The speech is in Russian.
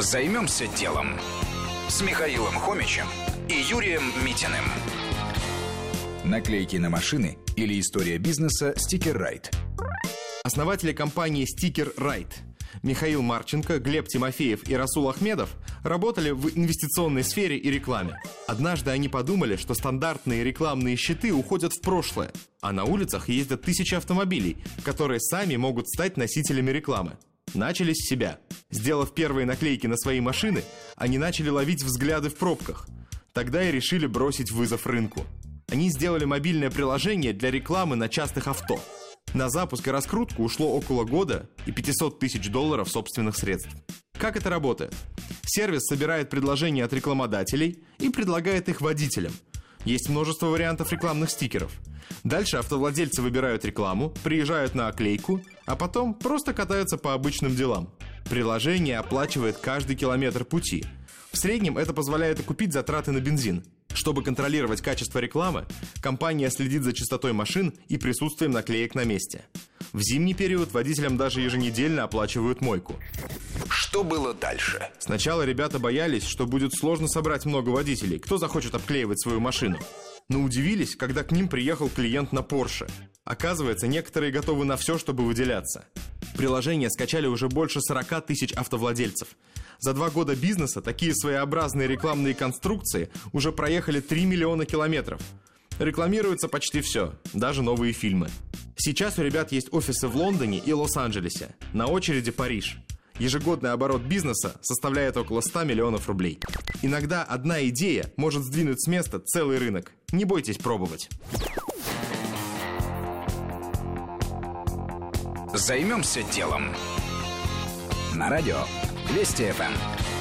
Займемся делом с Михаилом Хомичем и Юрием Митиным. Наклейки на машины или история бизнеса «Стикер Райт». Основатели компании «Стикер Райт» Михаил Марченко, Глеб Тимофеев и Расул Ахмедов работали в инвестиционной сфере и рекламе. Однажды они подумали, что стандартные рекламные щиты уходят в прошлое, а на улицах ездят тысячи автомобилей, которые сами могут стать носителями рекламы. Начали с себя. Сделав первые наклейки на свои машины, они начали ловить взгляды в пробках. Тогда и решили бросить вызов рынку. Они сделали мобильное приложение для рекламы на частых авто. На запуск и раскрутку ушло около года и 500 тысяч долларов собственных средств. Как это работает? Сервис собирает предложения от рекламодателей и предлагает их водителям. Есть множество вариантов рекламных стикеров. Дальше автовладельцы выбирают рекламу, приезжают на оклейку, а потом просто катаются по обычным делам. Приложение оплачивает каждый километр пути. В среднем это позволяет окупить затраты на бензин. Чтобы контролировать качество рекламы, компания следит за частотой машин и присутствием наклеек на месте. В зимний период водителям даже еженедельно оплачивают мойку. Что было дальше? Сначала ребята боялись, что будет сложно собрать много водителей. Кто захочет обклеивать свою машину? Но удивились, когда к ним приехал клиент на Porsche. Оказывается, некоторые готовы на все, чтобы выделяться. Приложение скачали уже больше 40 тысяч автовладельцев. За два года бизнеса такие своеобразные рекламные конструкции уже проехали 3 миллиона километров. Рекламируется почти все, даже новые фильмы. Сейчас у ребят есть офисы в Лондоне и Лос-Анджелесе. На очереди Париж. Ежегодный оборот бизнеса составляет около 100 миллионов рублей. Иногда одна идея может сдвинуть с места целый рынок. Не бойтесь пробовать. Займемся делом. На радио Вести ФМ.